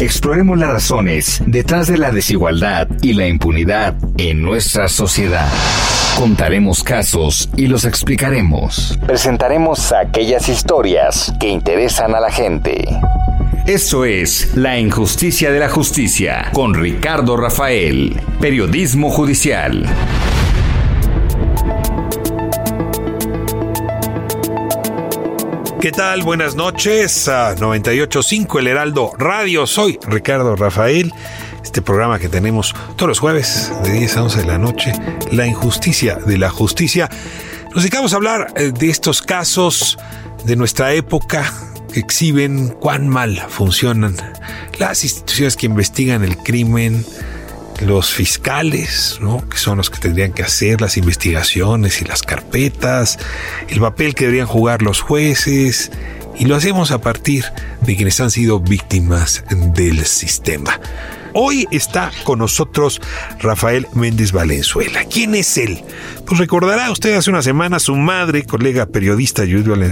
Exploremos las razones detrás de la desigualdad y la impunidad en nuestra sociedad. Contaremos casos y los explicaremos. Presentaremos aquellas historias que interesan a la gente. Eso es La Injusticia de la Justicia con Ricardo Rafael, Periodismo Judicial. ¿Qué tal? Buenas noches a 985 El Heraldo Radio. Soy Ricardo Rafael. Este programa que tenemos todos los jueves de 10 a 11 de la noche, La injusticia de la justicia. Nos dedicamos a hablar eh, de estos casos de nuestra época que exhiben cuán mal funcionan las instituciones que investigan el crimen, los fiscales, ¿no? que son los que tendrían que hacer las investigaciones y las carpetas, el papel que deberían jugar los jueces, y lo hacemos a partir de quienes han sido víctimas del sistema. Hoy está con nosotros Rafael Méndez Valenzuela. ¿Quién es él? Pues recordará usted hace una semana su madre, colega periodista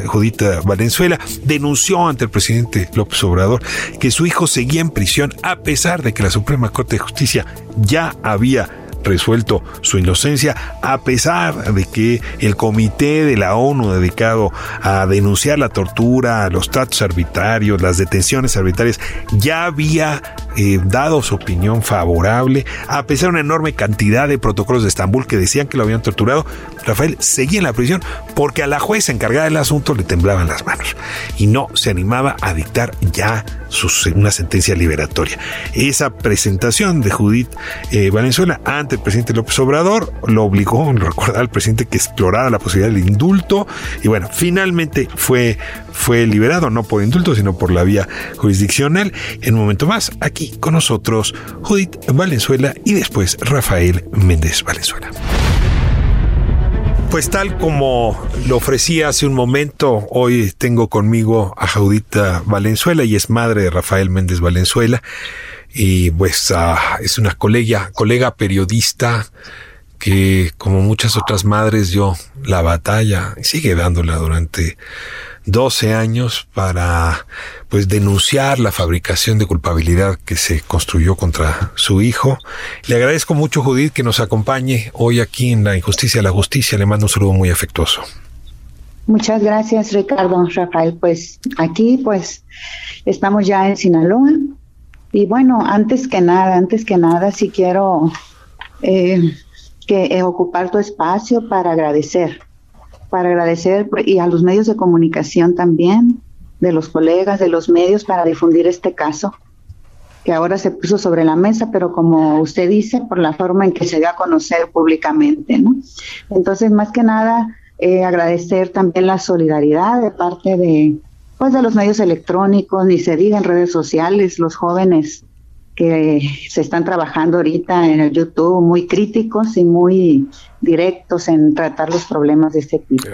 Judita Valenzuela, denunció ante el presidente López Obrador que su hijo seguía en prisión a pesar de que la Suprema Corte de Justicia ya había resuelto su inocencia, a pesar de que el comité de la ONU dedicado a denunciar la tortura, los tratos arbitrarios, las detenciones arbitrarias, ya había eh, dado su opinión favorable, a pesar de una enorme cantidad de protocolos de Estambul que decían que lo habían torturado, Rafael seguía en la prisión porque a la jueza encargada del asunto le temblaban las manos y no se animaba a dictar ya una sentencia liberatoria. Esa presentación de Judith eh, Valenzuela ante el presidente López Obrador lo obligó, lo recordaba al presidente que explorara la posibilidad del indulto y bueno, finalmente fue, fue liberado, no por indulto, sino por la vía jurisdiccional. En un momento más, aquí con nosotros Judith Valenzuela y después Rafael Méndez Valenzuela. Pues tal como lo ofrecí hace un momento, hoy tengo conmigo a Jaudita Valenzuela y es madre de Rafael Méndez Valenzuela. Y pues ah, es una colega, colega periodista que como muchas otras madres dio la batalla sigue dándola durante 12 años para pues denunciar la fabricación de culpabilidad que se construyó contra su hijo. Le agradezco mucho Judith que nos acompañe hoy aquí en La Injusticia de la Justicia. Le mando un saludo muy afectuoso. Muchas gracias Ricardo, Rafael. Pues aquí pues estamos ya en Sinaloa y bueno, antes que nada, antes que nada sí quiero eh, que eh, ocupar tu espacio para agradecer para agradecer y a los medios de comunicación también, de los colegas, de los medios para difundir este caso, que ahora se puso sobre la mesa, pero como usted dice, por la forma en que se dio a conocer públicamente, ¿no? Entonces, más que nada, eh, agradecer también la solidaridad de parte de, pues, de los medios electrónicos, ni se diga en redes sociales, los jóvenes que se están trabajando ahorita en el YouTube, muy críticos y muy directos en tratar los problemas de este tipo.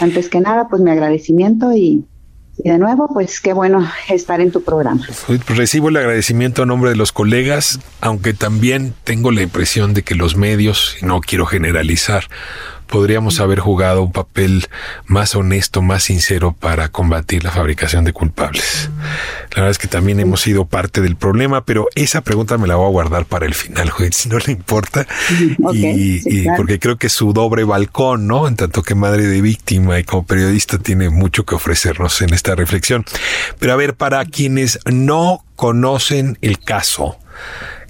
Antes que nada, pues mi agradecimiento y, de nuevo, pues qué bueno estar en tu programa. Pues recibo el agradecimiento a nombre de los colegas, aunque también tengo la impresión de que los medios, y no quiero generalizar, podríamos haber jugado un papel más honesto, más sincero para combatir la fabricación de culpables. La verdad es que también hemos sido parte del problema, pero esa pregunta me la voy a guardar para el final, juez, si no le importa. y, porque creo que su doble balcón, ¿no? En tanto que madre de víctima y como periodista tiene mucho que ofrecernos en esta reflexión. Pero a ver, para quienes no conocen el caso,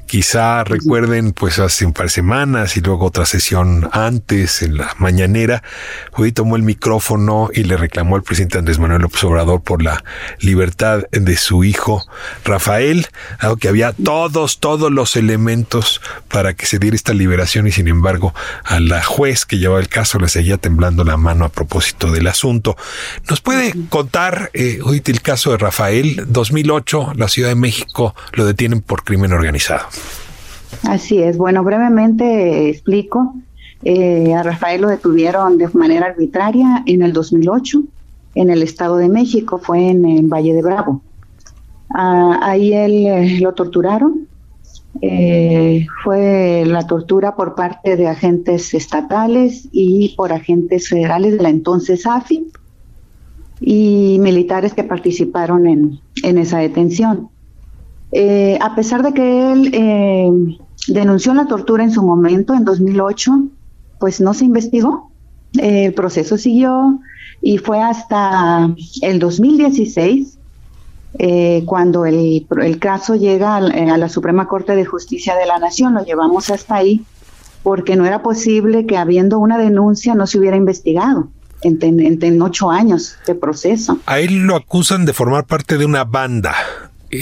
Quizá recuerden, pues hace un par de semanas y luego otra sesión antes, en la mañanera, Judy tomó el micrófono y le reclamó al presidente Andrés Manuel López Obrador por la libertad de su hijo Rafael, algo que había todos, todos los elementos para que se diera esta liberación y sin embargo a la juez que llevaba el caso le seguía temblando la mano a propósito del asunto. ¿Nos puede contar, eh, el caso de Rafael? 2008, la Ciudad de México lo detienen por crimen organizado. Así es. Bueno, brevemente explico. Eh, a Rafael lo detuvieron de manera arbitraria en el 2008 en el Estado de México, fue en, Valle de Bravo. Ah, ahí él eh, lo torturaron. Eh, fue la tortura por parte de agentes estatales y por agentes federales de la entonces AFI y militares que participaron en, en esa detención. Eh, a pesar de que él eh, denunció la tortura en su momento, en 2008, pues no se investigó. el proceso siguió y fue hasta el 2016 eh, cuando el, caso llega a, la Suprema Corte de Justicia de la Nación. Lo llevamos hasta ahí porque no era posible que habiendo una denuncia no se hubiera investigado. En, en, ocho años de proceso. A él lo acusan de formar parte de una banda.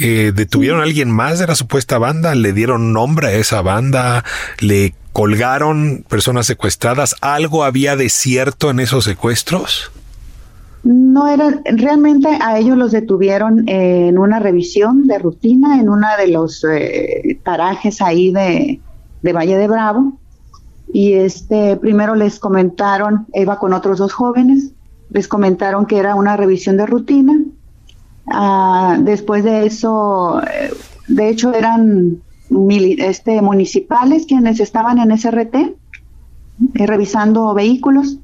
Eh, ¿Detuvieron a alguien más de la supuesta banda? ¿Le dieron nombre a esa banda? ¿Le colgaron personas secuestradas? ¿Algo había de cierto en esos secuestros? No era, realmente a ellos los detuvieron en una revisión de rutina en uno de los eh, parajes ahí de, de, Valle de Bravo. Y este, primero les comentaron, iba con otros dos jóvenes, les comentaron que era una revisión de rutina Ah, después de eso, eh, de hecho eran este, municipales quienes estaban en SRT eh, revisando vehículos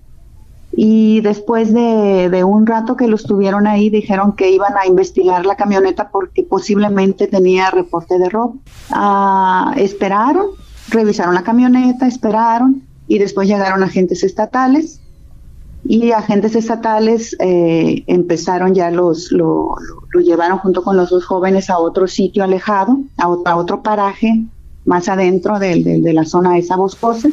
y después de, un rato que los tuvieron ahí dijeron que iban a investigar la camioneta porque posiblemente tenía reporte de robo. Ah, esperaron, revisaron la camioneta, esperaron y después llegaron agentes estatales y agentes estatales eh, empezaron ya los lo, llevaron junto con los dos jóvenes a otro sitio alejado a, otro paraje más adentro de, la zona esa boscosa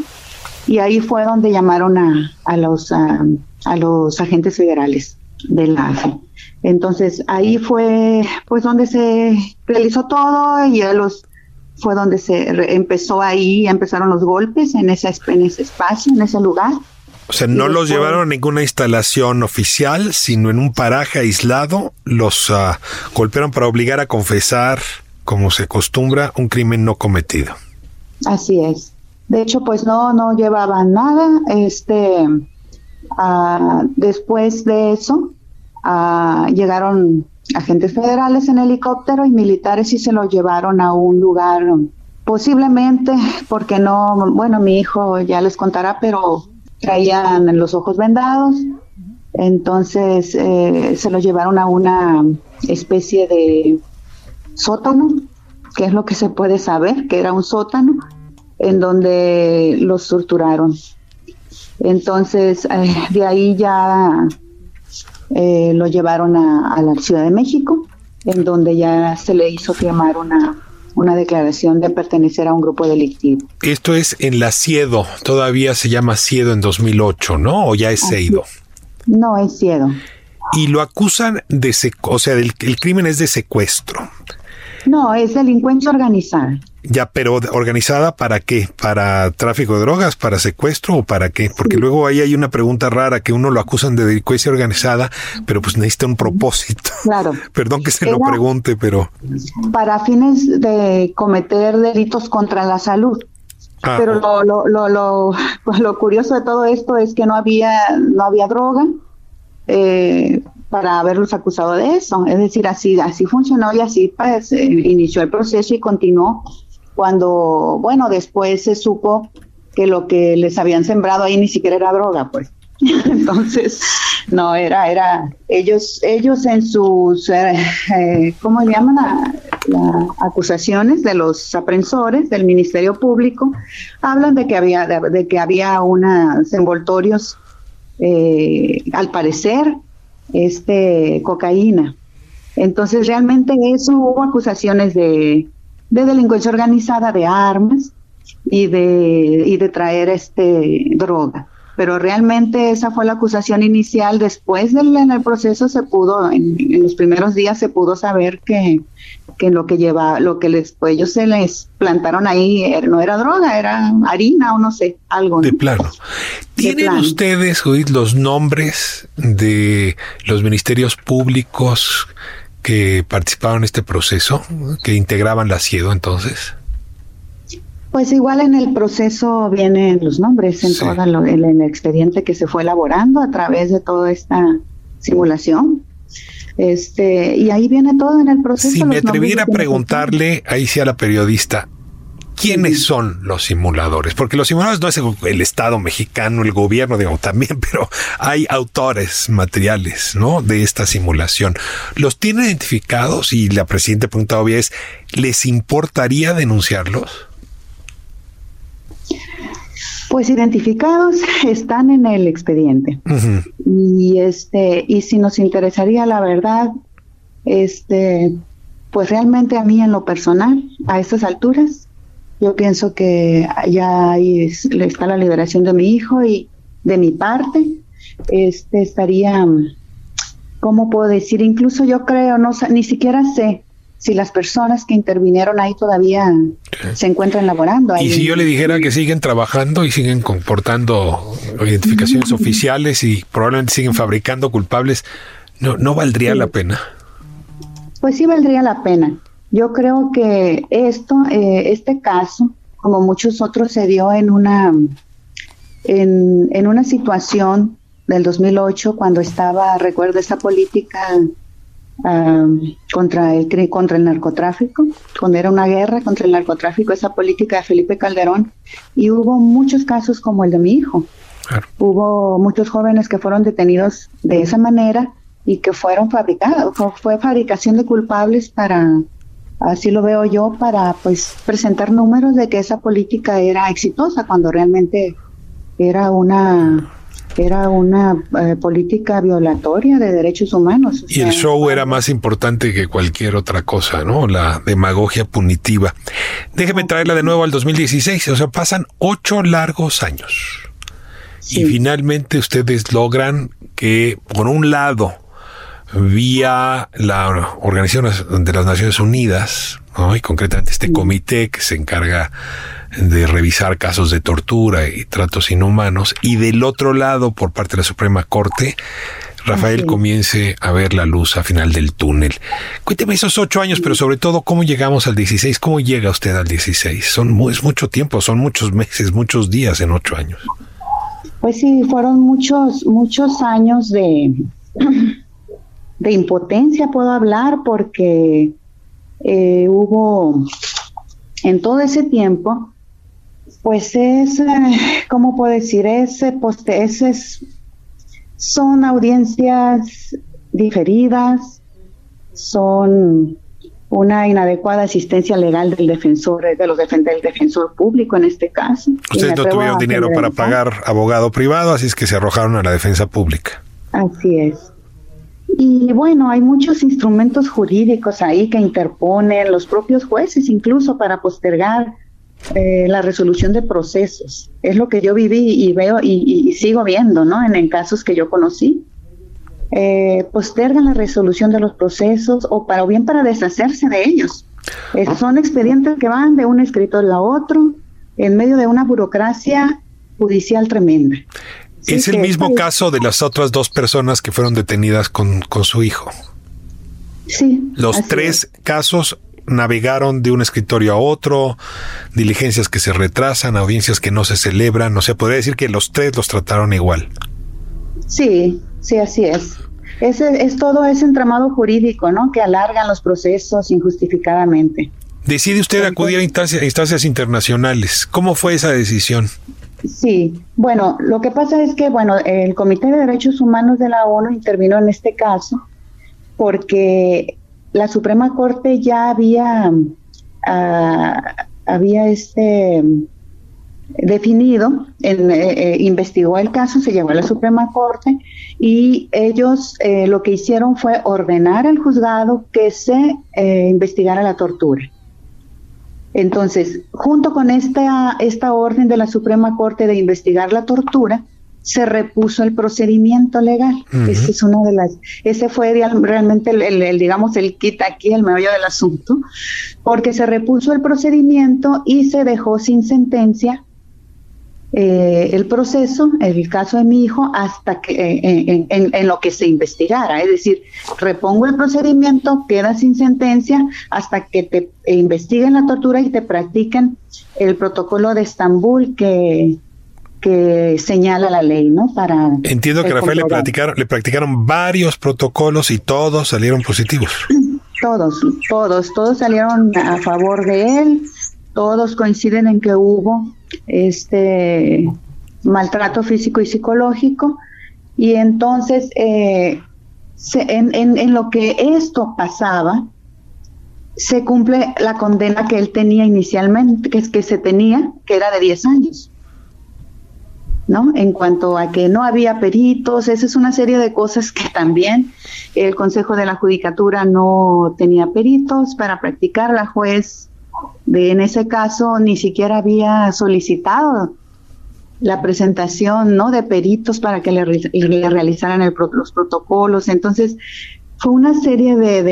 y ahí fue donde llamaron a, a los a, los agentes federales de la AFE. Entonces ahí fue pues donde se realizó todo y a los fue donde se empezó ahí, empezaron los golpes en ese, en ese espacio, en ese lugar o sea, no los llevaron a ninguna instalación oficial, sino en un paraje aislado, los uh, golpearon para obligar a confesar, como se acostumbra, un crimen no cometido. Así es. De hecho, pues no, no llevaban nada. Este, uh, después de eso, uh, llegaron agentes federales en helicóptero y militares y se los llevaron a un lugar, posiblemente, porque no, bueno, mi hijo ya les contará, pero traían los ojos vendados, entonces eh, se los llevaron a una especie de sótano, que es lo que se puede saber, que era un sótano, en donde los torturaron. Entonces, eh, de ahí ya eh, lo llevaron a, a, la Ciudad de México, en donde ya se le hizo firmar una una declaración de pertenecer a un grupo delictivo. Esto es en la Ciedo, todavía se llama Ciedo en 2008, ¿no? ¿O ya es Seido? No, es Ciedo. Y lo acusan de, o sea, el, el crimen es de secuestro. No, es delincuencia organizada. Ya, pero organizada para qué? ¿Para tráfico de drogas? ¿Para secuestro o para qué? Porque luego ahí hay una pregunta rara que uno lo acusan de delincuencia organizada, pero pues necesita un propósito. Claro. Perdón que se lo pregunte, pero... Para fines de cometer delitos contra la salud. Ah, pero lo, lo, lo, lo, lo curioso de todo esto es que no había, no había droga. Eh, para haberlos acusado de eso. Es decir, así, así funcionó y así pues, eh, inició el proceso y continuó cuando, bueno, después se supo que lo que les habían sembrado ahí ni siquiera era droga, pues. Entonces, no, era, era, ellos, ellos en sus, eh, eh ¿cómo se llaman? Las acusaciones de los aprensores del Ministerio Público, hablan de que había, de, que había unos envoltorios, eh, al parecer, este, cocaína. Entonces, realmente eso hubo acusaciones de de delincuencia organizada, de armas y de, y de traer este droga pero realmente esa fue la acusación inicial. Después del en el proceso se pudo, en, los primeros días se pudo saber que, que lo que lleva, lo que les, pues ellos se les plantaron ahí er, no era droga, era harina o no sé, algo. De plano. ¿Tienen ustedes los nombres de los ministerios públicos que participaron en este proceso, que integraban la CIEDO entonces? Pues igual en el proceso vienen los nombres en todo el, expediente que se fue elaborando a través de toda esta simulación. Este, y ahí viene todo en el proceso. Si me atreviera a preguntarle, ahí sí a la periodista, ¿quiénes son los simuladores? Porque los simuladores no es el, Estado mexicano, el gobierno, digamos, también, pero hay autores materiales, ¿no? De esta simulación. ¿Los tienen identificados? Y la presidenta pregunta obvia es, ¿les importaría denunciarlos? Pues identificados están en el expediente. Y este, y si nos interesaría la verdad, este, pues realmente a mí en lo personal, a estas alturas, yo pienso que ya ahí está la liberación de mi hijo y de mi parte, este estaría, ¿cómo puedo decir? Incluso yo creo, no ni siquiera sé si las personas que intervinieron ahí todavía se encuentran laborando. Y si yo le dijera que siguen trabajando y siguen comportando identificaciones oficiales y probablemente siguen fabricando culpables, ¿no, no valdría la pena? Pues sí valdría la pena. Yo creo que esto, eh, este caso, como muchos otros, se dio en una, en, en una situación del 2008 cuando estaba, recuerdo, esa política contra, el, contra el narcotráfico, cuando era una guerra contra el narcotráfico, esa política de Felipe Calderón, y hubo muchos casos como el de mi hijo. Hubo muchos jóvenes que fueron detenidos de esa manera y que fueron fabricados, fue fabricación de culpables para, así lo veo yo, para pues presentar números de que esa política era exitosa cuando realmente era una era una eh, política violatoria de derechos humanos. Y el show era más importante que cualquier otra cosa, ¿no? La demagogia punitiva. Déjeme traerla de nuevo al 2016, o sea, pasan ocho largos años. Y finalmente ustedes logran que, por un lado, vía la Organización de las Naciones Unidas, y concretamente este comité que se encarga de revisar casos de tortura y tratos inhumanos, y del otro lado, por parte de la Suprema Corte, Rafael comience a ver la luz al final del túnel. Cuénteme esos ocho años, pero sobre todo, ¿cómo llegamos al 16? ¿Cómo llega usted al 16? Son, es mucho tiempo, son muchos meses, muchos días en ocho años. Pues sí, fueron muchos, muchos años de, de impotencia, puedo hablar, porque eh, hubo en todo ese tiempo pues es, eh, ¿cómo puedo decir? Ese poste, ese es, son audiencias diferidas, son una inadecuada asistencia legal del defensor, de los del defensor público en este caso. Ustedes no tuvieron dinero para pagar abogado privado, así es que se arrojaron a la defensa pública. Así es. Y bueno, hay muchos instrumentos jurídicos ahí que interponen los propios jueces, incluso para postergar eh, la resolución de procesos. Es lo que yo viví y veo y, sigo viendo, ¿no? En, casos que yo conocí. Eh, postergan la resolución de los procesos o para o bien para deshacerse de ellos. Eh, son expedientes que van de un escritorio a otro en medio de una burocracia judicial tremenda. Es el mismo caso de las otras dos personas que fueron detenidas con, con su hijo. Sí. Los tres casos navegaron de un escritorio a otro, diligencias que se retrasan, audiencias que no se celebran, no se podría decir que los tres los trataron igual. Sí, sí, así es. Ese es todo ese entramado jurídico, ¿no? Que alargan los procesos injustificadamente. Decide usted acudir a instancias, a instancias internacionales. ¿Cómo fue esa decisión? Sí, bueno, lo que pasa es que, bueno, el Comité de Derechos Humanos de la ONU intervino en este caso porque la Suprema Corte ya había, ah, había este definido, en, eh, eh, investigó el caso, se llevó a la Suprema Corte y ellos eh, lo que hicieron fue ordenar al juzgado que se investigara la tortura. Entonces, junto con esta, esta orden de la Suprema Corte de investigar la tortura, se repuso el procedimiento legal. Ese es una de las, ese fue realmente el, digamos, el kit aquí, el meollo del asunto, porque se repuso el procedimiento y se dejó sin sentencia eh, el proceso, el caso de mi hijo, hasta que eh, en, lo que se investigara. Es decir, repongo el procedimiento, queda sin sentencia hasta que te investiguen la tortura y te practiquen el protocolo de Estambul que que señala la ley, ¿no? Para entiendo que Rafael le practicaron, le practicaron varios protocolos y todos salieron positivos. Todos, todos, todos salieron a favor de él. Todos coinciden en que hubo este maltrato físico y psicológico y entonces eh, en, lo que esto pasaba se cumple la condena que él tenía inicialmente, que es que se tenía, que era de 10 años. ¿no? En cuanto a que no había peritos, esa es una serie de cosas que también el Consejo de la Judicatura no tenía peritos para practicar. La juez de, en ese caso ni siquiera había solicitado la presentación ¿no? de peritos para que le, realizaran los protocolos. Entonces, fue una serie de,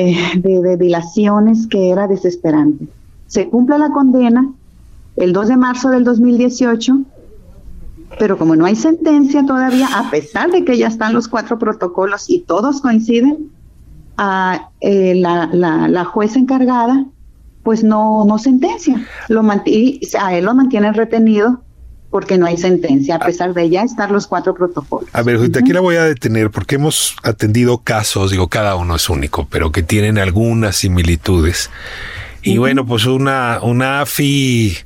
de dilaciones que era desesperante. Se cumple la condena el 2 de marzo del 2018 pero como no hay sentencia todavía, a pesar de que ya están los cuatro protocolos y todos coinciden, a, eh, la, la, jueza encargada pues no, no sentencia, lo y a él lo mantienen retenido porque no hay sentencia, a pesar de ya estar los cuatro protocolos. A ver, aquí la voy a detener porque hemos atendido casos, digo, cada uno es único, pero que tienen algunas similitudes. Y bueno, pues una, una AFI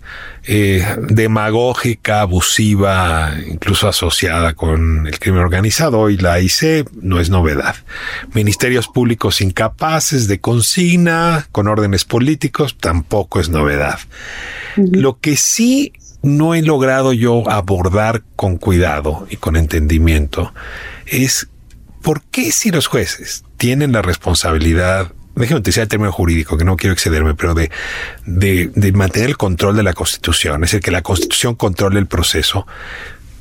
eh, demagógica, abusiva, incluso asociada con el crimen organizado y la IC no es novedad. Ministerios públicos incapaces de consigna, con órdenes políticos, tampoco es novedad. Lo que sí no he logrado yo abordar con cuidado y con entendimiento es por qué si los jueces tienen la responsabilidad déjeme utilizar el término jurídico, que no quiero excederme, pero de, de, de, mantener el control de la Constitución, es decir, que la Constitución controle el proceso,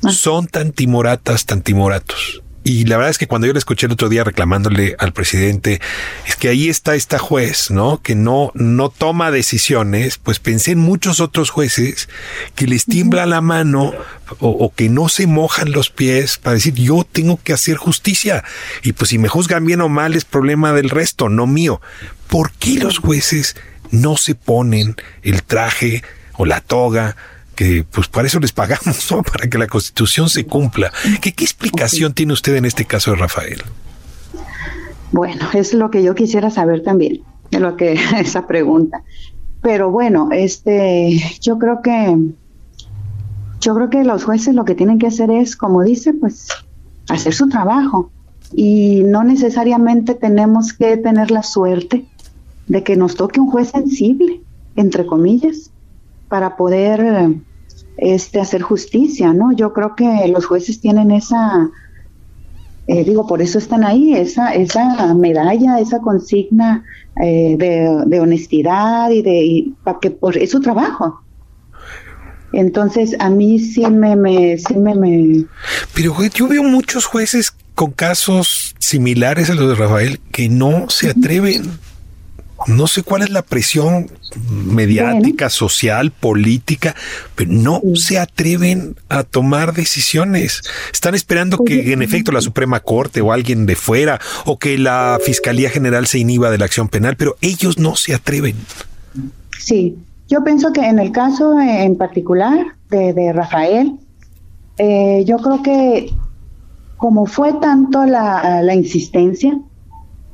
ah. son tan timoratas, tan timoratos. Y la verdad es que cuando yo le escuché el otro día reclamándole al presidente, es que ahí está esta juez, ¿no? Que no, no toma decisiones, pues pensé en muchos otros jueces que les tiembla la mano o, que no se mojan los pies para decir yo tengo que hacer justicia. Y pues si me juzgan bien o mal es problema del resto, no mío. ¿Por qué los jueces no se ponen el traje o la toga que pues para eso les pagamos, ¿no? Para que la constitución se cumpla. ¿Qué, qué explicación tiene usted en este caso de Rafael? Bueno, es lo que yo quisiera saber también, de lo que esa pregunta. Pero bueno, este, yo creo que, yo creo que los jueces lo que tienen que hacer es, como dice, pues, hacer su trabajo. Y no necesariamente tenemos que tener la suerte de que nos toque un juez sensible, entre comillas, para poder este, hacer justicia, ¿no? Yo creo que los jueces tienen esa, eh, digo, por eso están ahí, esa, esa medalla, esa consigna eh, de, honestidad y de, para que por es su trabajo. Entonces, a mí sí me, me, sí me, me... Pero yo veo muchos jueces con casos similares a los de Rafael que no se atreven no sé cuál es la presión mediática, social, política, pero no se atreven a tomar decisiones. Están esperando que en efecto la Suprema Corte o alguien de fuera o que la Fiscalía General se inhiba de la acción penal, pero ellos no se atreven. Sí, yo pienso que en el caso en particular de, Rafael, eh, yo creo que como fue tanto la, la insistencia,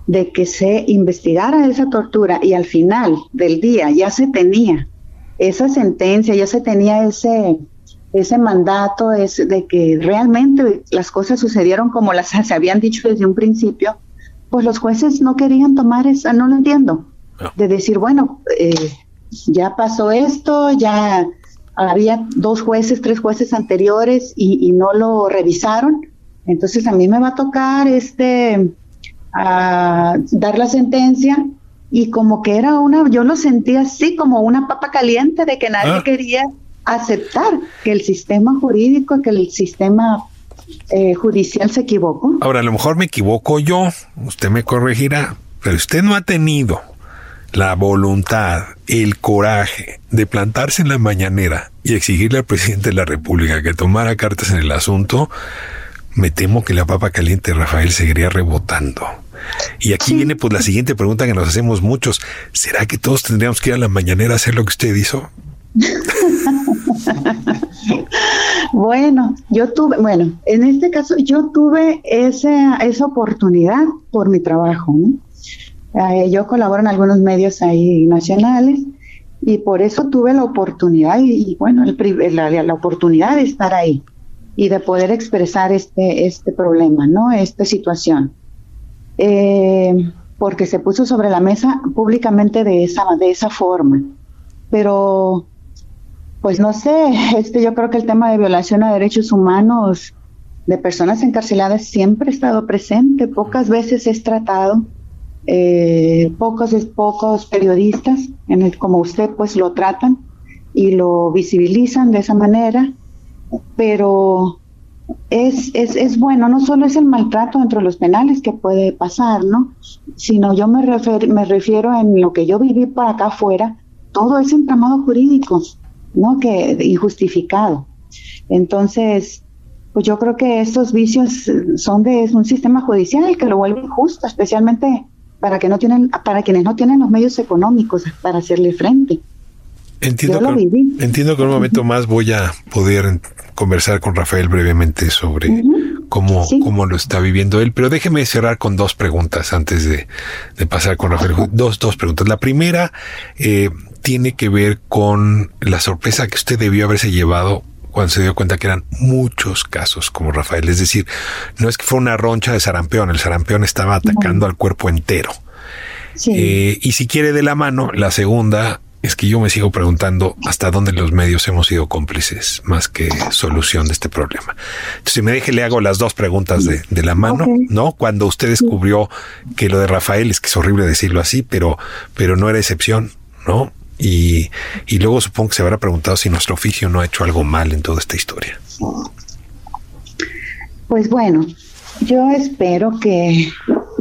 de que se investigara esa tortura y al final del día ya se tenía esa sentencia, ya se tenía ese, ese mandato es de que realmente las cosas sucedieron como las se habían dicho desde un principio, pues los jueces no querían tomar esa, no lo entiendo, de decir, bueno, eh, ya pasó esto, ya había dos jueces, tres jueces anteriores y, y no lo revisaron, entonces a mí me va a tocar este a dar la sentencia y como que era una, yo lo sentía así como una papa caliente de que nadie ah. quería aceptar que el sistema jurídico, que el sistema eh, judicial se equivocó. Ahora, a lo mejor me equivoco yo, usted me corregirá, pero usted no ha tenido la voluntad, el coraje de plantarse en la mañanera y exigirle al presidente de la República que tomara cartas en el asunto, me temo que la papa caliente Rafael seguiría rebotando. Y aquí viene pues la siguiente pregunta que nos hacemos muchos. ¿Será que todos tendríamos que ir a la mañanera a hacer lo que usted hizo? bueno, yo tuve, bueno, en este caso yo tuve esa, esa oportunidad por mi trabajo. Eh, yo colaboro en algunos medios ahí nacionales y por eso tuve la oportunidad y, bueno, el, la, la, oportunidad de estar ahí y de poder expresar este, este problema, ¿no? Esta situación. Eh, porque se puso sobre la mesa públicamente de esa, de esa forma. Pero, pues no sé, este, yo creo que el tema de violación a derechos humanos de personas encarceladas siempre ha estado presente, pocas veces es tratado, eh, pocos, pocos periodistas, como usted, pues lo tratan y lo visibilizan de esa manera, pero es, es, es bueno, no solo es el maltrato entre los penales que puede pasar, ¿no? Sino yo me, me refiero en lo que yo viví para acá afuera, todo ese entramado jurídico, ¿no? Que injustificado. Entonces, pues yo creo que estos vicios son de un sistema judicial que lo vuelve injusto, especialmente para que no tienen, para quienes no tienen los medios económicos para hacerle frente. Entiendo, que, entiendo que en un momento más voy a poder conversar con Rafael brevemente sobre cómo, cómo lo está viviendo él, pero déjeme cerrar con dos preguntas antes de, pasar con Rafael. Dos, dos preguntas. La primera eh, tiene que ver con la sorpresa que usted debió haberse llevado cuando se dio cuenta que eran muchos casos como Rafael. Es decir, no es que fue una roncha de sarampión, el sarampión estaba atacando al cuerpo entero. Eh, y si quiere de la mano, la segunda es que yo me sigo preguntando hasta dónde los medios hemos sido cómplices más que solución de este problema. Entonces, si me deje, le hago las dos preguntas de, la mano, ¿no? Cuando usted descubrió que lo de Rafael, es que es horrible decirlo así, pero, pero no era excepción, ¿no? Y, y luego supongo que se habrá preguntado si nuestro oficio no ha hecho algo mal en toda esta historia. Pues bueno, yo espero que,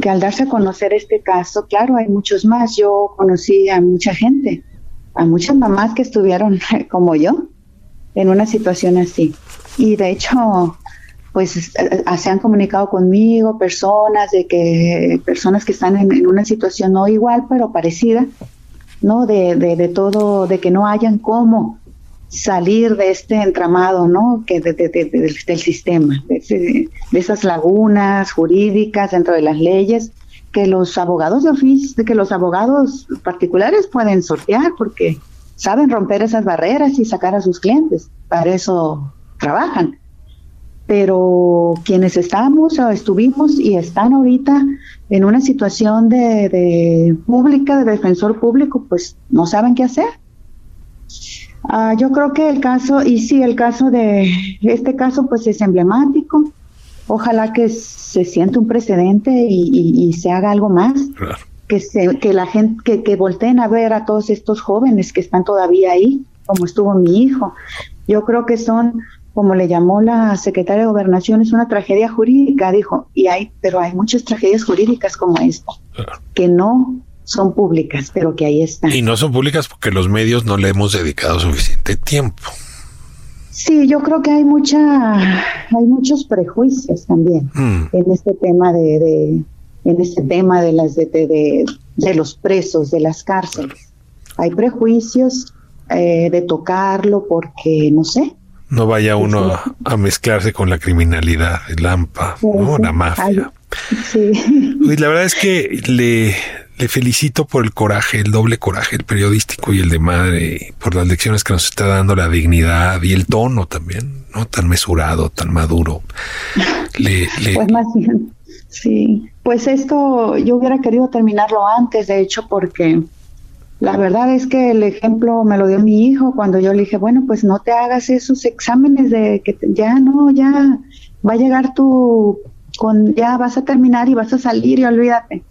que al darse a conocer este caso, claro, hay muchos más. Yo conocí a mucha gente a muchas mamás que estuvieron como yo en una situación así. Y de hecho, pues eh, se han comunicado conmigo personas de que personas que están en, una situación no igual pero parecida, ¿no? De, de, todo, de que no hayan cómo salir de este entramado, ¿no? Que de, del sistema, de, esas lagunas jurídicas dentro de las leyes que los abogados de oficio, que los abogados particulares pueden sortear porque saben romper esas barreras y sacar a sus clientes. Para eso trabajan. Pero quienes estamos o estuvimos y están ahorita en una situación de, pública, de defensor público, pues no saben qué hacer. Ah, yo creo que el caso, y sí, el caso de este caso, pues es emblemático ojalá que se siente un precedente y, se haga algo más. Que, se, que la gente, que, que volteen a ver a todos estos jóvenes que están todavía ahí, como estuvo mi hijo. Yo creo que son, como le llamó la secretaria de Gobernación, es una tragedia jurídica, dijo, y hay, pero hay muchas tragedias jurídicas como esta, que no son públicas, pero que ahí están. Y no son públicas porque los medios no le hemos dedicado suficiente tiempo. Sí, yo creo que hay mucha, hay muchos prejuicios también mm. en este tema de, en este tema de las de, de, los presos, de las cárceles. Hay prejuicios eh, de tocarlo porque no sé. No vaya uno a, mezclarse con la criminalidad, el AMPA, la mafia. sí. la verdad es que le le felicito por el coraje, el doble coraje, el periodístico y el de madre, por las lecciones que nos está dando la dignidad y el tono también, ¿no? Tan mesurado, tan maduro. Le, Pues más bien, sí. Pues esto yo hubiera querido terminarlo antes, de hecho, porque la verdad es que el ejemplo me lo dio mi hijo cuando yo le dije, bueno, pues no te hagas esos exámenes de que ya no, ya va a llegar tu, con, ya vas a terminar y vas a salir y olvídate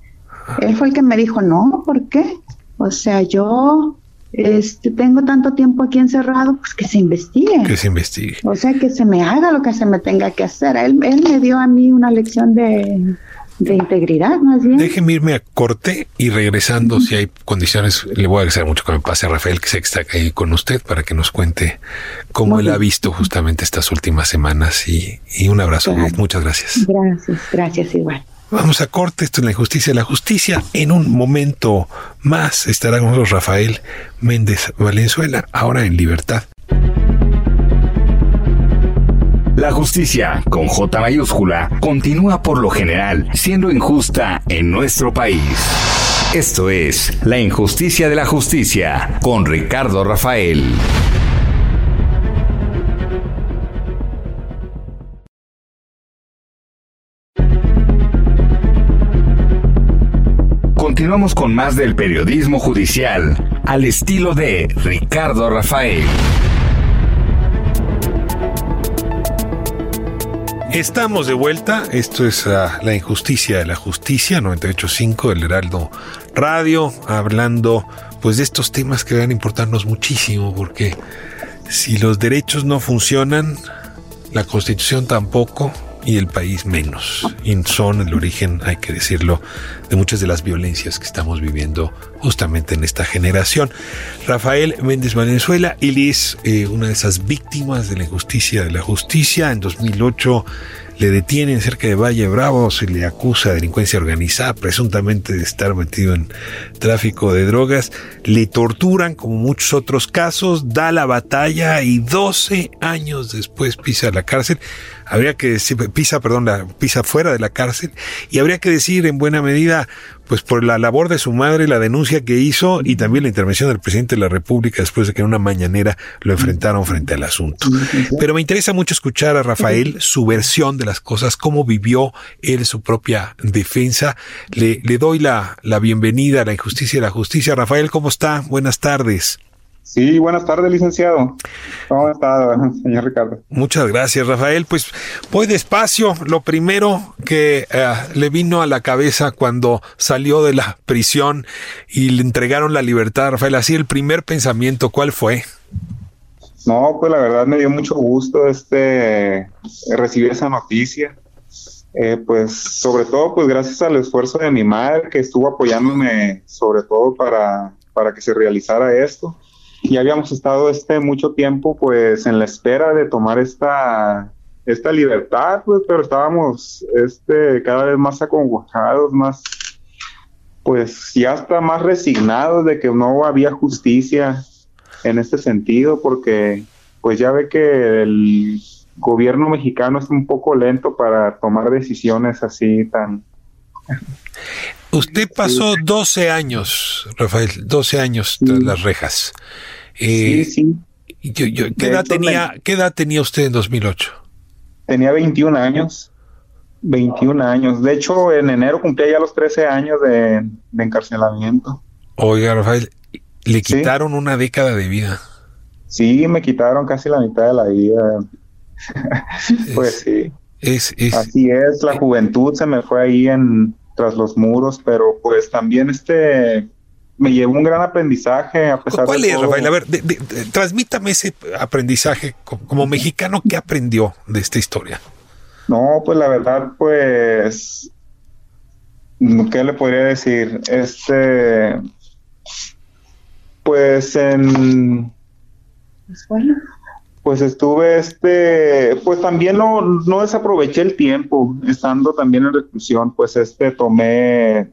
Él fue el que me dijo, no, ¿por qué? O sea, yo este, tengo tanto tiempo aquí encerrado, pues que se investigue. Que se investigue. O sea, que se me haga lo que se me tenga que hacer. Él, él me dio a mí una lección de, de integridad, más bien. Déjeme irme a corte y regresando, si hay condiciones, le voy a agradecer mucho que me pase a Rafael, que sé que está ahí con usted, para que nos cuente cómo él ha visto justamente estas últimas semanas. Y, y un abrazo. Muchas gracias. Gracias, gracias igual. Vamos a corte, esto es la injusticia de la justicia. En un momento más estará con nosotros Rafael Méndez Valenzuela, ahora en libertad. La justicia, con J mayúscula, continúa por lo general siendo injusta en nuestro país. Esto es La injusticia de la justicia con Ricardo Rafael. Continuamos con más del periodismo judicial, al estilo de Ricardo Rafael. Estamos de vuelta. Esto es ah, La Injusticia de la Justicia, 98.5 del Heraldo Radio, hablando pues de estos temas que van a importarnos muchísimo, porque si los derechos no funcionan, la Constitución tampoco, y el país menos. Y son el origen, hay que decirlo, de muchas de las violencias que estamos viviendo justamente en esta generación. Rafael Méndez Valenzuela, él es eh, una de esas víctimas de la injusticia de la justicia. En 2008 le detienen cerca de Valle Bravo, se le acusa de delincuencia organizada, presuntamente de estar metido en tráfico de drogas, le torturan como muchos otros casos, da la batalla y 12 años después pisa la cárcel habría que decir, pisa, perdón, la, pisa fuera de la cárcel y habría que decir en buena medida, pues por la labor de su madre, la denuncia que hizo y también la intervención del presidente de la República después de que en una mañanera lo enfrentaron frente al asunto. Pero me interesa mucho escuchar a Rafael su versión de las cosas, cómo vivió él su propia defensa. Le, le doy la, la bienvenida a la injusticia y la justicia. Rafael, ¿cómo está? Buenas tardes. Sí, buenas tardes, licenciado. ¿Cómo está, señor Ricardo? Muchas gracias, Rafael. Pues voy despacio. Lo primero que eh, le vino a la cabeza cuando salió de la prisión y le entregaron la libertad, Rafael, así el primer pensamiento, ¿cuál fue? No, pues la verdad me dio mucho gusto este recibir esa noticia. Eh, pues sobre todo, pues gracias al esfuerzo de mi madre que estuvo apoyándome sobre todo para, para que se realizara esto y habíamos estado este mucho tiempo pues en la espera de tomar esta esta libertad pues pero estábamos este cada vez más acongojados más pues ya está más resignados de que no había justicia en este sentido porque pues ya ve que el gobierno mexicano es un poco lento para tomar decisiones así tan Usted pasó 12 años, Rafael, 12 años tras las rejas. Eh, sí, sí. ¿qué, edad tenía, ¿Qué edad tenía usted en 2008? Tenía 21 años. 21 años. De hecho, en enero cumplía ya los 13 años de, encarcelamiento. Oiga, Rafael, le quitaron una década de vida. Sí, me quitaron casi la mitad de la vida. pues sí. Es, es, Así es, la juventud se me fue ahí en tras los muros, pero pues también este me llevó un gran aprendizaje a pesar ¿Cuál es, Rafael? A ver, transmítame ese aprendizaje como, mexicano, ¿qué aprendió de esta historia? No, pues la verdad, pues, ¿qué le podría decir? Este, pues en... Bueno pues estuve este, pues también no, no desaproveché el tiempo, estando también en reclusión, pues este tomé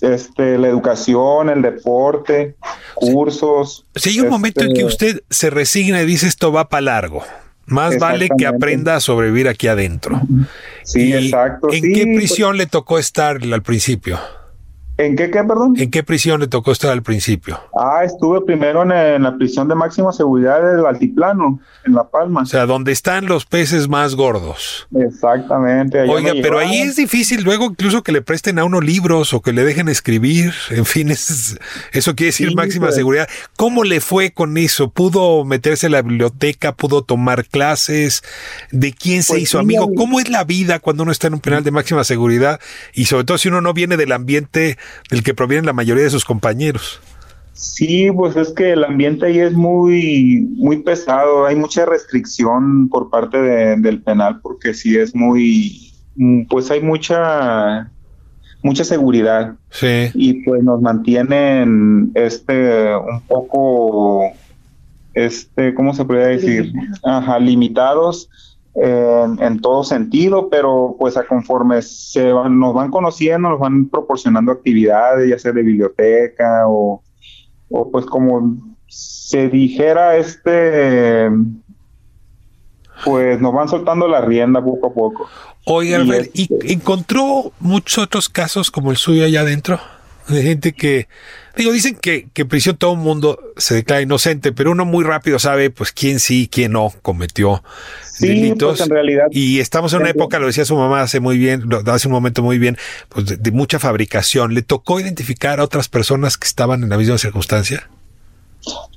este, la educación, el deporte, cursos. Si hay un momento en que este usted se resigna y dice esto va para largo, más vale que aprenda a sobrevivir aquí adentro. Sí, exacto. ¿En qué pues prisión le tocó estar al principio? ¿En qué, qué, perdón? ¿En qué prisión le tocó estar al principio? Ah, estuve primero en, la prisión de máxima seguridad del Altiplano, en La Palma. O sea, donde están los peces más gordos. Exactamente. Oiga, pero ahí es difícil luego incluso que le presten a uno libros o que le dejen escribir. En fin, es, eso quiere decir máxima pues. seguridad. ¿Cómo le fue con eso? ¿Pudo meterse en la biblioteca? ¿Pudo tomar clases? ¿De quién se pues hizo amigo? ¿Cómo es la vida cuando uno está en un penal de máxima seguridad? Y sobre todo si uno no viene del ambiente del que provienen la mayoría de sus compañeros. Sí, pues es que el ambiente ahí es muy, muy pesado, hay mucha restricción por parte del penal porque sí es muy, mm, pues hay mucha, mucha seguridad. Sí. Y pues nos mantienen, este, un poco, este, ¿cómo se podría decir? Ajá, limitados en, todo sentido, pero pues a conforme se van, nos van conociendo, nos van proporcionando actividades, ya sea de biblioteca o, o pues como se dijera este pues nos van soltando la rienda poco a poco. Oiga, ¿y, este encontró muchos otros casos como el suyo allá adentro? De gente que Digo, dicen que, que en prisión todo el mundo se declara inocente, pero uno muy rápido sabe pues quién sí, quién no cometió sí, delitos. Pues en realidad. Y estamos en una época, lo decía su mamá hace muy bien, hace un momento muy bien, pues de, mucha fabricación. ¿Le tocó identificar a otras personas que estaban en la misma circunstancia?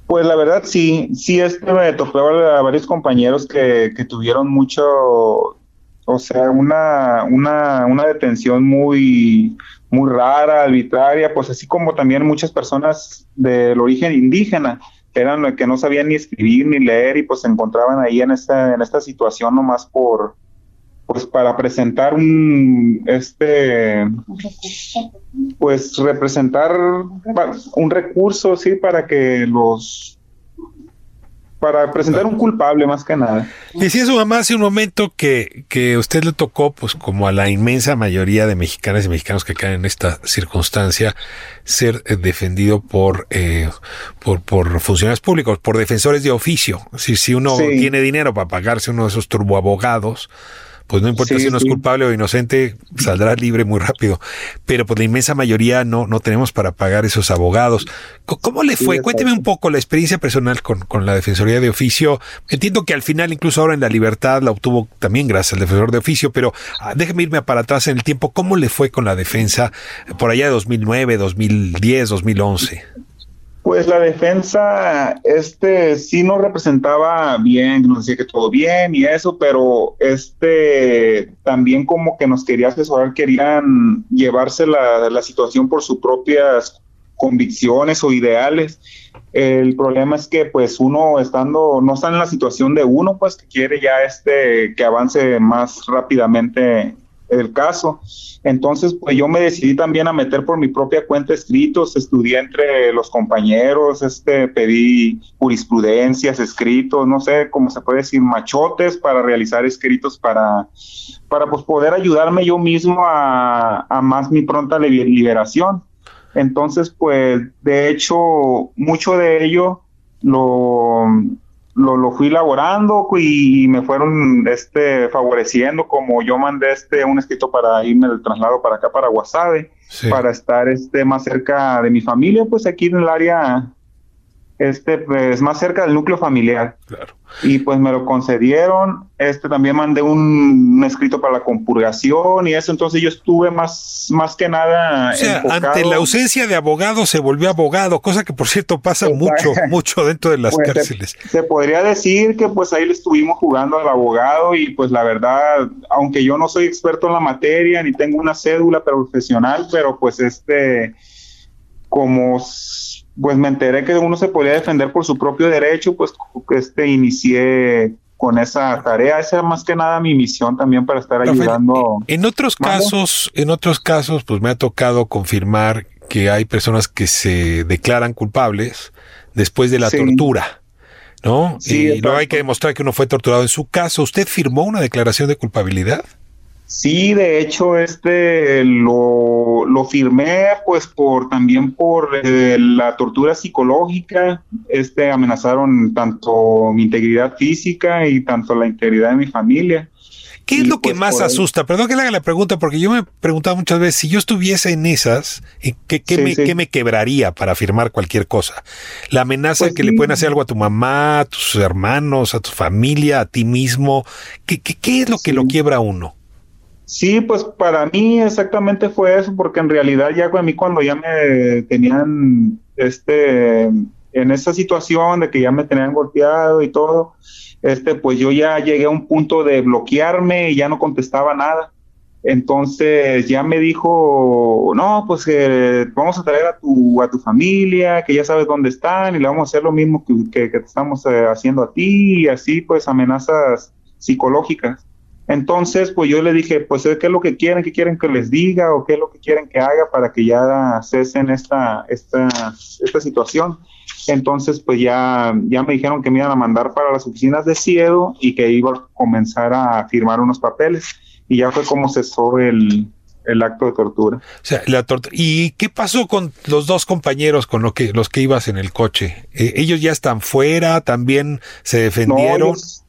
Pues la verdad sí, sí, este me tocó a varios compañeros que, que tuvieron mucho, o sea, una, una, una detención muy, muy rara, arbitraria, pues así como también muchas personas del origen indígena, eran que no sabían ni escribir ni leer y pues se encontraban ahí en esta, en esta situación nomás por, pues para presentar un, este, pues representar un recurso, sí, para que los para presentar un culpable más que nada. Decía su mamá hace un momento que, que usted le tocó, pues como a la inmensa mayoría de mexicanas y mexicanos que caen en esta circunstancia, ser eh, defendido por, eh, por, por funcionarios públicos, por defensores de oficio. Si, si uno tiene dinero para pagarse uno de esos turboabogados, pues no importa si uno es culpable o inocente, saldrá libre muy rápido. Pero pues la inmensa mayoría no, no tenemos para pagar esos abogados. ¿Cómo le fue? Cuénteme un poco la experiencia personal con, con, la Defensoría de Oficio. Entiendo que al final, incluso ahora en la libertad, la obtuvo también gracias al defensor de oficio, pero ah, déjeme irme para atrás en el tiempo. ¿Cómo le fue con la defensa por allá de 2009, 2010, 2011? Pues la defensa, este, sí nos representaba bien, nos decía que todo bien y eso, pero este, también como que nos quería asesorar, querían llevarse la, la situación por sus propias convicciones o ideales. El problema es que pues uno estando, no está en la situación de uno, pues que quiere ya este, que avance más rápidamente el caso. Entonces, pues yo me decidí también a meter por mi propia cuenta escritos, estudié entre los compañeros, este, pedí jurisprudencias, escritos, no sé cómo se puede decir, machotes para realizar escritos para, para pues poder ayudarme yo mismo a, a más mi pronta liberación. Entonces, pues, de hecho, mucho de ello lo, lo, lo, fui elaborando y me fueron este favoreciendo como yo mandé este un escrito para irme del traslado para acá para Guasave para estar este más cerca de mi familia pues aquí en el área este pues más cerca del núcleo familiar claro y pues me lo concedieron. Este también mandé un, escrito para la compurgación y eso, entonces yo estuve más, más que nada. O sea, ante la ausencia de abogado se volvió abogado, cosa que por cierto pasa mucho, mucho dentro de las pues, cárceles. Se, podría decir que pues ahí le estuvimos jugando al abogado y pues la verdad, aunque yo no soy experto en la materia ni tengo una cédula profesional, pero pues este, como pues me enteré que uno se podía defender por su propio derecho, pues este inicié con esa tarea. Esa era más que nada mi misión también para estar ayudando. En otros casos, en otros casos, pues me ha tocado confirmar que hay personas que se declaran culpables después de la tortura. ¿No? y luego hay que demostrar que uno fue torturado. En su caso, ¿usted firmó una declaración de culpabilidad? Sí, de hecho, este lo, lo firmé, pues por también por eh, la tortura psicológica. Este amenazaron tanto mi integridad física y tanto la integridad de mi familia. ¿Qué es lo que pues, más asusta? Perdón que le haga la pregunta, porque yo me he preguntado muchas veces, si yo estuviese en esas, ¿qué, qué, me, me, quebraría para firmar cualquier cosa? La amenaza pues que le pueden hacer algo a tu mamá, a tus hermanos, a tu familia, a ti mismo. ¿Qué, qué, es lo que lo quiebra a uno? Sí, pues para mí exactamente fue eso, porque en realidad ya a mí cuando ya me tenían este en esa situación de que ya me tenían golpeado y todo, este, pues yo ya llegué a un punto de bloquearme y ya no contestaba nada. Entonces ya me dijo, no, pues que vamos a traer a tu, a tu familia, que ya sabes dónde están y le vamos a hacer lo mismo que, que, te estamos eh, haciendo a ti y así pues amenazas psicológicas. Entonces pues yo le dije, pues ¿qué es lo que quieren? ¿Qué quieren que les diga? ¿O qué es lo que quieren que haga para que ya cesen esta, esta, esta situación? Entonces, pues ya, ya me dijeron que me iban a mandar para las oficinas de CIEDO y que iba a comenzar a firmar unos papeles. Y ya fue como cesó el, el acto de tortura. O sea, la tortura. ¿Y qué pasó con los dos compañeros con lo que, los que ibas en el coche? Eh, ¿Ellos ya están fuera? ¿También se defendieron? ellos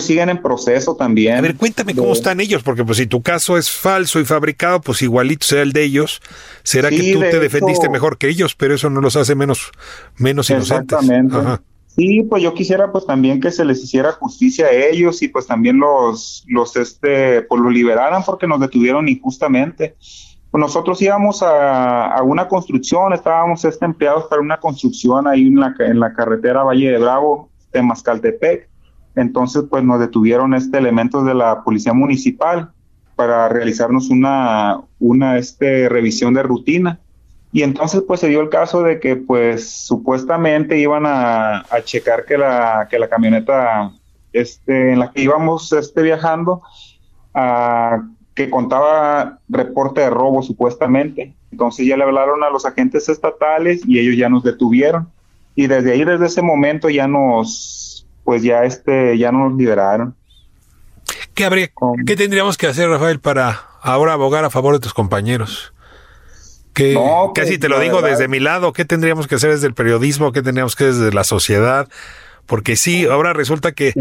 siguen en proceso también. A ver, cuéntame cómo están ellos, porque pues si tu caso es falso y fabricado, pues igualito sea el de ellos. ¿Será que tú te defendiste mejor que ellos, pero eso no los hace menos, menos inocentes? Exactamente. Sí, pues yo quisiera pues también que se les hiciera justicia a ellos y pues también los, los este, pues lo liberaran porque nos detuvieron injustamente. Pues nosotros íbamos a, a, una construcción, estábamos este, empleados para una construcción ahí en la, en la carretera Valle de Bravo, de Mascaltepec entonces, pues nos detuvieron este elementos de la policía municipal para realizarnos una, una este, revisión de rutina. Y entonces, pues se dio el caso de que, pues supuestamente iban a, a checar que la, que la camioneta este, en la que íbamos este, viajando, uh, que contaba reporte de robo supuestamente. Entonces ya le hablaron a los agentes estatales y ellos ya nos detuvieron. Y desde ahí, desde ese momento, ya nos pues ya este ya nos liberaron. ¿Qué habría, qué tendríamos que hacer, Rafael, para ahora abogar a favor de tus compañeros? Que casi pues, te lo digo desde mi lado, ¿qué tendríamos que hacer desde el periodismo? ¿Qué tendríamos que hacer desde la sociedad? Porque sí, ahora resulta que,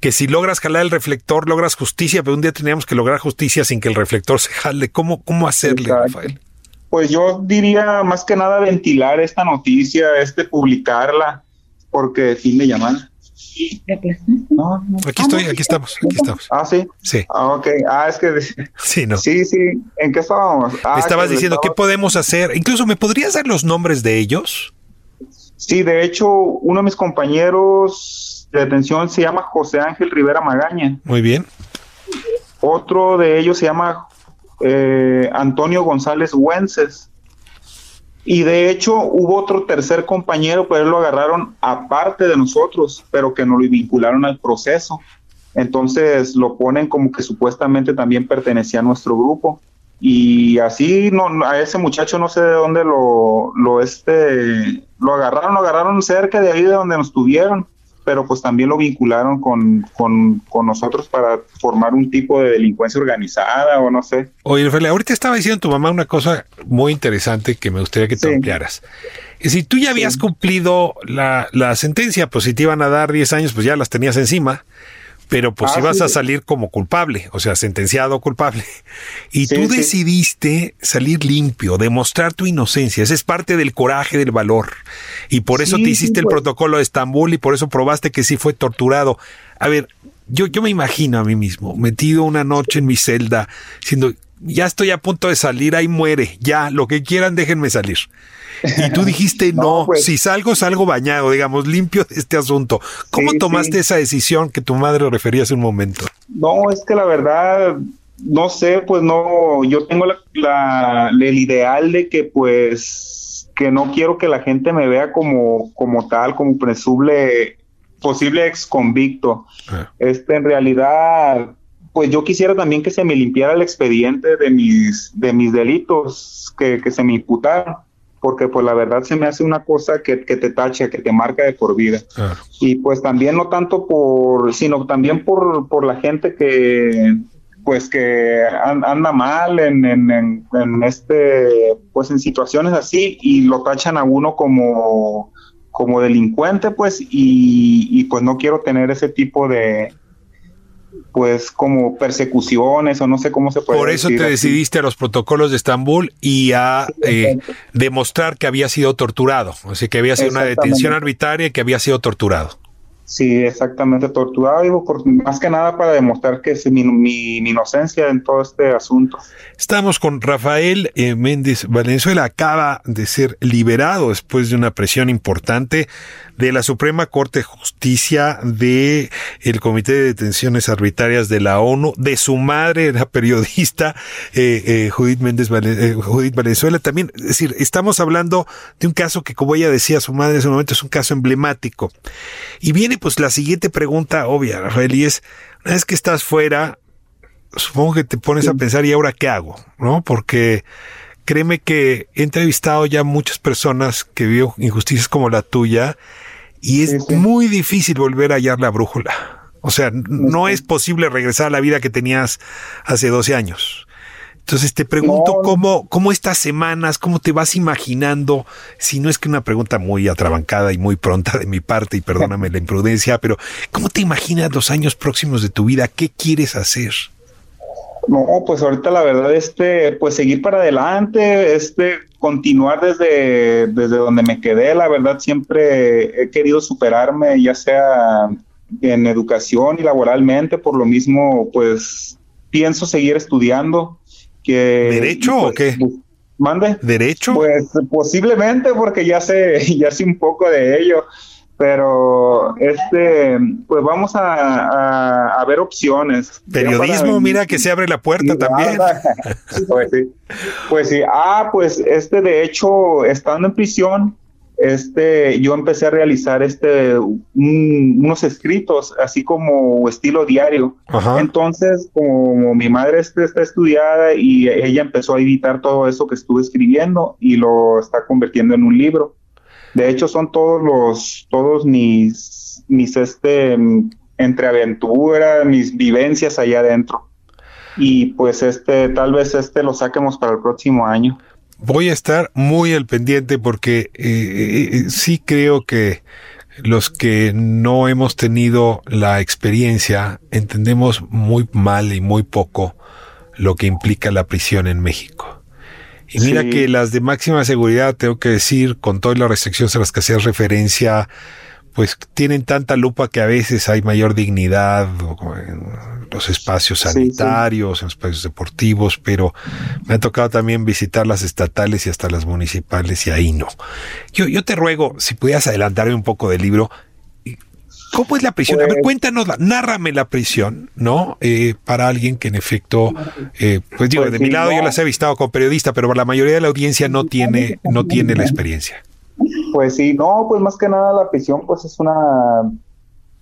que si logras jalar el reflector, logras justicia, pero un día teníamos que lograr justicia sin que el reflector se jale. ¿Cómo, cómo hacerle, Rafael? Pues yo diría más que nada ventilar esta noticia, este publicarla, porque fin de llamada. No, Aquí estoy, aquí estamos, aquí estamos. Ah, sí. Sí. Ah, ok. Ah, es que. Sí, no. Sí, sí. ¿En qué estábamos? Ah, Estabas diciendo, ¿qué podemos hacer? Incluso, ¿me podrías dar los nombres de ellos? Sí, de hecho, uno de mis compañeros de detención se llama José Ángel Rivera Magaña. Muy bien. Otro de ellos se llama eh, Antonio González Wences. Y de hecho hubo otro tercer compañero, pero él lo agarraron aparte de nosotros, pero que no lo vincularon al proceso. Entonces lo ponen como que supuestamente también pertenecía a nuestro grupo. Y así no, a ese muchacho no sé de dónde lo, lo, este, lo agarraron, lo agarraron cerca de ahí de donde nos tuvieron pero pues también lo vincularon con, nosotros para formar un tipo de delincuencia organizada o no sé. Oye, Rafael, ahorita estaba diciendo tu mamá una cosa muy interesante que me gustaría que te ampliaras. Si tú ya habías cumplido la, la sentencia, pues si te iban a dar 10 años, pues ya las tenías encima pero pues ah, ibas a salir como culpable, o sea, sentenciado culpable. Y tú decidiste salir limpio, demostrar tu inocencia. Ese es parte del coraje, del valor. Y por eso te hiciste el pues. protocolo de Estambul y por eso probaste que sí fue torturado. A ver, yo, yo me imagino a mí mismo, metido una noche en mi celda, diciendo, ya estoy a punto de salir, ahí muere, ya, lo que quieran, déjenme salir. Y tú dijiste, no, pues. si salgo, salgo bañado, digamos, limpio de este asunto. ¿Cómo tomaste esa decisión que tu madre refería hace un momento? No, es que la verdad, no sé, pues no, yo tengo la, el ideal de que pues, que no quiero que la gente me vea como, como tal, como presuble, posible ex convicto. Ah. Este, en realidad, pues yo quisiera también que se me limpiara el expediente de mis, de mis delitos que, que se me imputaron porque pues la verdad se me hace una cosa que, te tacha, que te marca de por vida. Y pues también no tanto por, sino también por, por la gente que, pues que anda mal en, en, en, este, pues en situaciones así y lo tachan a uno como, como delincuente, pues, y, y pues no quiero tener ese tipo de, pues como persecuciones o no sé cómo se puede Por eso te decidiste a los protocolos de Estambul y a eh, demostrar que había sido torturado, o sea, que había sido una detención arbitraria y que había sido torturado. Sí, exactamente, torturado, digo, por, más que nada para demostrar que es mi, inocencia en todo este asunto. Estamos con Rafael eh, Méndez Valenzuela, acaba de ser liberado después de una presión importante de la Suprema Corte de Justicia, de el Comité de Detenciones Arbitrarias de la ONU, de su madre, la periodista eh, eh, Judith Méndez Judith Valenzuela. También, es decir, estamos hablando de un caso que, como ella decía, su madre en ese momento es un caso emblemático. Y viene pues la siguiente pregunta obvia, Rafael, y es, una vez que estás fuera, supongo que te pones a pensar, ¿y ahora qué hago? ¿No? Porque créeme que he entrevistado ya muchas personas que vio injusticias como la tuya y es muy difícil volver a hallar la brújula. O sea, no es posible regresar a la vida que tenías hace 12 años. Entonces te pregunto cómo, cómo estas semanas, cómo te vas imaginando, si no es que una pregunta muy atrabancada y muy pronta de mi parte, y perdóname la imprudencia, pero ¿cómo te imaginas los años próximos de tu vida? ¿Qué quieres hacer? No, pues ahorita la verdad, este, pues seguir para adelante, este, continuar desde, desde donde me quedé, la verdad siempre he querido superarme, ya sea en educación y laboralmente, por lo mismo, pues pienso seguir estudiando ¿Derecho o qué? Pues, ¿Mande? ¿Derecho? Pues posiblemente porque ya sé, ya sé un poco de ello, pero este, pues vamos a, ver opciones. Periodismo, mira que se abre la puerta también. pues sí, pues sí, ah, pues este de hecho, estando en prisión, este, yo empecé a realizar este, unos escritos, así como estilo diario. Entonces, como mi madre este, está estudiada y ella empezó a editar todo eso que estuve escribiendo y lo está convirtiendo en un libro. De hecho, son todos los, todos mis, mis, este, entre aventuras, mis vivencias allá adentro. Y pues este, tal vez este lo saquemos para el próximo año voy a estar muy al pendiente porque eh, eh, eh, sí creo que los que no hemos tenido la experiencia entendemos muy mal y muy poco lo que implica la prisión en México. Y mira que las de máxima seguridad, tengo que decir, con todas las restricciones a las que hacías referencia, pues tienen tanta lupa que a veces hay mayor dignidad los espacios sanitarios, los espacios deportivos, pero me ha tocado también visitar las estatales y hasta las municipales y ahí no. Yo, yo te ruego, si pudieras adelantarme un poco del libro, ¿Cómo es la prisión? a ver, pues cuéntanos, nárrame la prisión, ¿no? Eh, para alguien que en efecto, eh, pues digo, pues de mi lado yo las he visitado como periodista, pero la mayoría de la audiencia no tiene, no tiene la experiencia. Pues sí, no, pues más que nada la prisión pues es una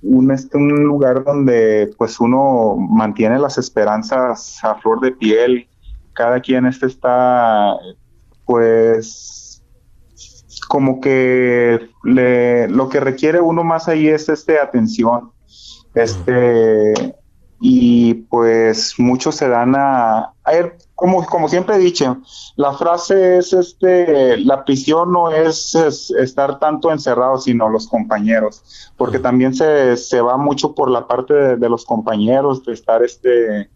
un, este, un lugar donde pues uno mantiene las esperanzas a flor de piel, cada quien este está pues como que le, lo que requiere uno más ahí es este atención, este y pues muchos se dan a, a como, como siempre he dicho, la frase es este, la prisión no es, estar tanto encerrado, sino los compañeros, porque también se, se va mucho por la parte de, los compañeros, de estar este,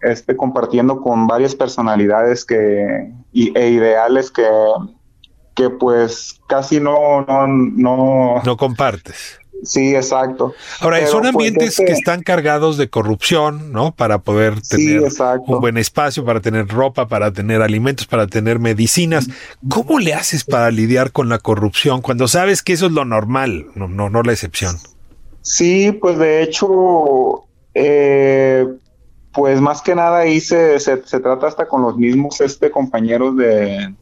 este compartiendo con varias personalidades que, e ideales que, que pues casi no, no, no, no compartes. Sí, exacto. Ahora, son pues, ambientes que están cargados de corrupción, ¿no? Para poder tener un buen espacio, para tener ropa, para tener alimentos, para tener medicinas. ¿Cómo le haces para lidiar con la corrupción cuando sabes que eso es lo normal, no, no, no la excepción? Sí, pues de hecho, eh, pues más que nada ahí se, se, se, trata hasta con los mismos este, compañeros de,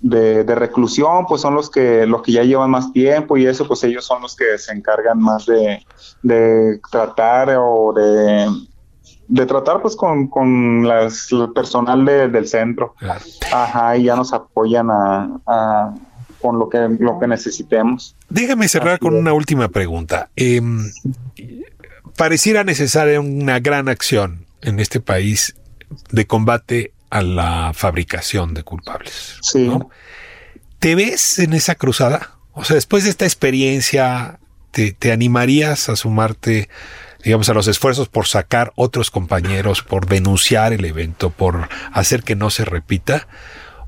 de, reclusión, pues son los que, los que ya llevan más tiempo y eso, pues ellos son los que se encargan más de, de tratar o de, de tratar pues con, con las, el personal del centro. Ajá, y ya nos apoyan a, con lo que, lo que necesitemos. Déjame cerrar con una última pregunta. Em, pareciera necesaria una gran acción en este país de combate a la fabricación de culpables. Sí. ¿Te ves en esa cruzada? O sea, después de esta experiencia, ¿te, te animarías a sumarte, digamos, a los esfuerzos por sacar otros compañeros, por denunciar el evento, por hacer que no se repita?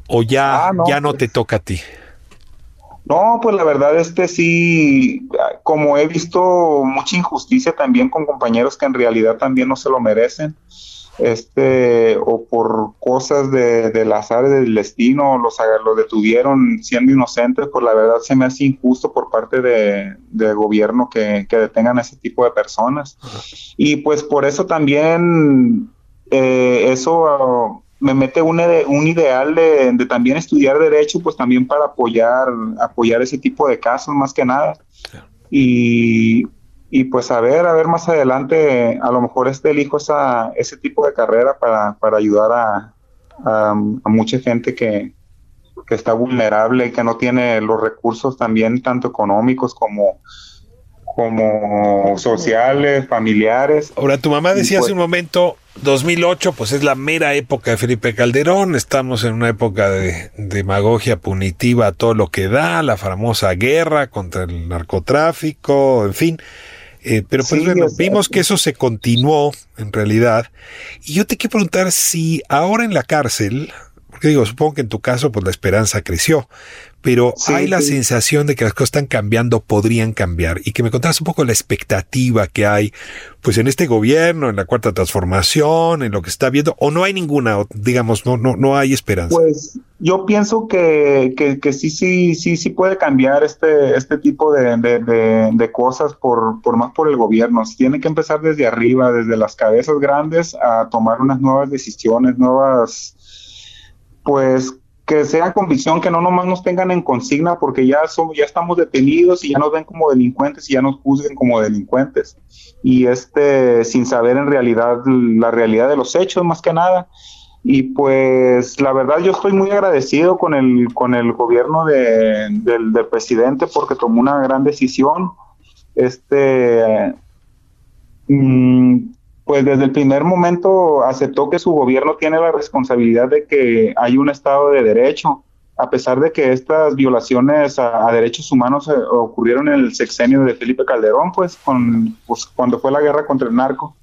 ¿O ya, Ah, no, ya no pues. te toca a ti? No, pues la verdad, este sí, como he visto mucha injusticia también con compañeros que en realidad también no se lo merecen, este, o por cosas de, del azar del destino, los, los detuvieron siendo inocentes, pues la verdad se me hace injusto por parte de, del gobierno que, que detengan a ese tipo de personas. Y pues por eso también eh, eso ah, me mete un, un ideal de, de también estudiar derecho, pues también para apoyar, apoyar ese tipo de casos más que nada. Y, y pues a ver, a ver más adelante, a lo mejor este elijo esa, ese tipo de carrera para, para ayudar a, a, a mucha gente que, que está vulnerable y que no tiene los recursos también tanto económicos como como sociales, familiares. Ahora, tu mamá decía pues- hace un momento, 2008, pues es la mera época de Felipe Calderón, estamos en una época de demagogia punitiva, todo lo que da, la famosa guerra contra el narcotráfico, en fin. Eh, pero pues Sí, bueno, o sea, vimos que eso se continuó en realidad. Y yo te quiero preguntar si ahora en la cárcel, porque digo, supongo que en tu caso pues la esperanza creció, pero Sí, hay la sí. sensación de que las cosas están cambiando, podrían cambiar, y que me contaras un poco la expectativa que hay, pues en este gobierno, en la cuarta transformación, en lo que está viendo, o no hay ninguna, digamos, no, no, no hay esperanza. Pues yo pienso que, que, que sí, sí, sí, sí puede cambiar este, este tipo de, de, de- de cosas por, por más por el gobierno. Se Tiene que empezar desde arriba, desde las cabezas grandes, a tomar unas nuevas decisiones, nuevas, pues que sea convicción, que no nomás nos tengan en consigna, porque ya somos, ya estamos detenidos y ya nos ven como delincuentes y ya nos juzguen como delincuentes. Y este, sin saber en realidad la realidad de los hechos, más que nada. Y pues la verdad yo estoy muy agradecido con el, con el gobierno de- del, del presidente porque tomó una gran decisión. Este, mm, pues desde el primer momento aceptó que su gobierno tiene la responsabilidad de que hay un Estado de Derecho, a pesar de que estas violaciones a, derechos humanos eh, ocurrieron en el sexenio de Felipe Calderón, pues, con, pues cuando fue la guerra contra el narco.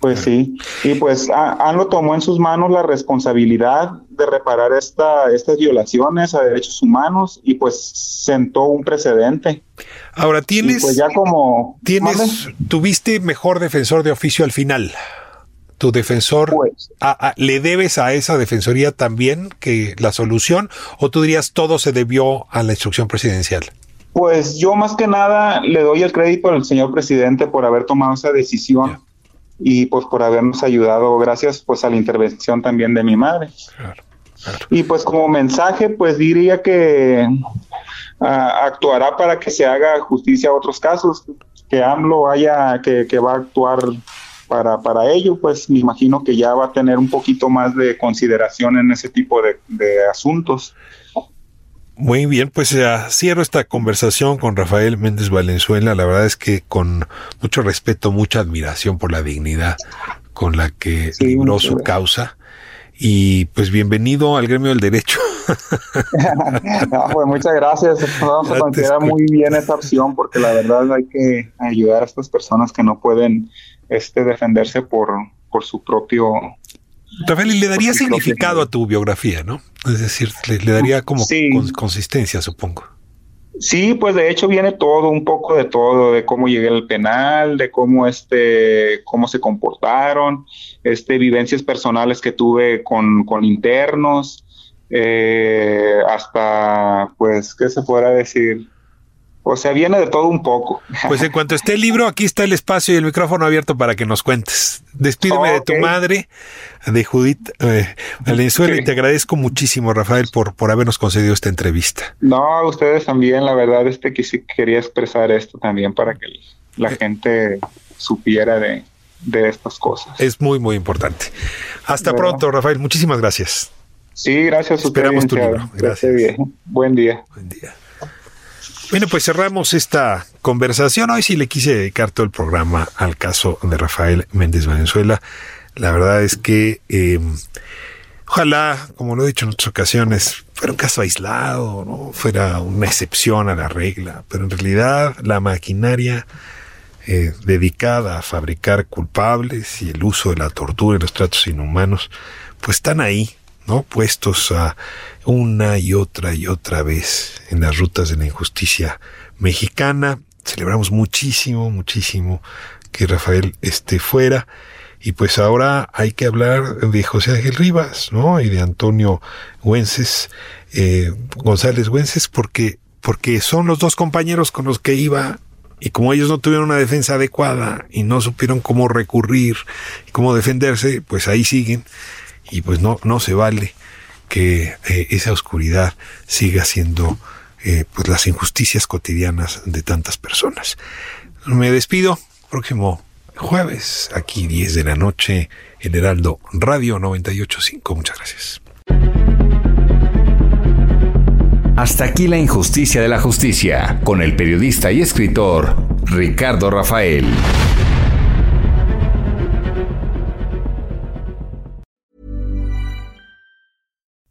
Pues sí, y pues A- ANLO tomó en sus manos la responsabilidad de reparar esta, estas violaciones a derechos humanos y pues sentó un precedente. Ahora, Y tienes, pues ya como... tienes, tuviste mejor defensor de oficio al final. Tu defensor, Pues, a- a- ¿le debes a esa defensoría también que la solución? ¿O tú dirías todo se debió a la instrucción presidencial? Pues yo más que nada le doy el crédito al señor presidente por haber tomado esa decisión y pues por habernos ayudado gracias pues a la intervención también de mi madre. Claro. Y pues como mensaje pues diría que ah, actuará para que se haga justicia a otros casos, que AMLO haya, que, que va a actuar para, para ello, pues me imagino que ya va a tener un poquito más de consideración en ese tipo de, de asuntos. Muy bien, pues eh, cierro esta conversación con Rafael Méndez Valenzuela. La verdad es que con mucho respeto, mucha admiración por la dignidad con la que Sí, libró su gracias. causa. Y pues bienvenido al gremio del derecho. No, pues muchas gracias. Vamos Ya a considerar muy bien esta opción porque la verdad hay que ayudar a estas personas que no pueden este, defenderse por, por su propio... Rafael, y le daría significado a tu biografía, ¿no? Es decir, le, le daría como Sí. consistencia, supongo. Sí, pues de hecho viene todo, un poco de todo, de cómo llegué al penal, de cómo este, cómo se comportaron, este, vivencias personales que tuve con, con internos, eh, hasta, pues, ¿qué se podrá decir? O sea, viene de todo un poco. Pues en cuanto esté el libro, aquí está el espacio y el micrófono abierto para que nos cuentes. Despídeme de tu madre, de Judith eh, Valenzuela, y te agradezco muchísimo, Rafael, por, por habernos concedido esta entrevista. No, a ustedes también, la verdad, este que sí quería expresar esto también para que la gente supiera de, de estas cosas. Es muy, muy importante. Hasta Bueno. pronto, Rafael. Muchísimas gracias. Sí, gracias a ustedes. Esperamos tu libro. Gracias. Buen día. Buen día. Bueno, pues cerramos esta conversación. Hoy sí le quise dedicar todo el programa al caso de Rafael Méndez Valenzuela. La verdad es que eh, ojalá, como lo he dicho en otras ocasiones, fuera un caso aislado, fuera una excepción a la regla, pero en realidad la maquinaria eh, dedicada a fabricar culpables y el uso de la tortura y los tratos inhumanos, pues están ahí, ¿no? Puestos a una y otra y otra vez en las rutas de la injusticia mexicana. Celebramos muchísimo, muchísimo que Rafael esté fuera. Y pues ahora hay que hablar de José Ángel Rivas, ¿no? Y de Antonio Güences, eh, González Güences, porque, porque son los dos compañeros con los que iba y como ellos no tuvieron una defensa adecuada y no supieron cómo recurrir cómo defenderse, pues ahí siguen y pues no, no se vale que eh, esa oscuridad siga siendo eh, pues las injusticias cotidianas de tantas personas. Me despido, próximo jueves, aquí 10 de la noche, el Heraldo Radio 985. Muchas gracias. Hasta aquí la injusticia de la justicia, con el periodista y escritor Ricardo Rafael.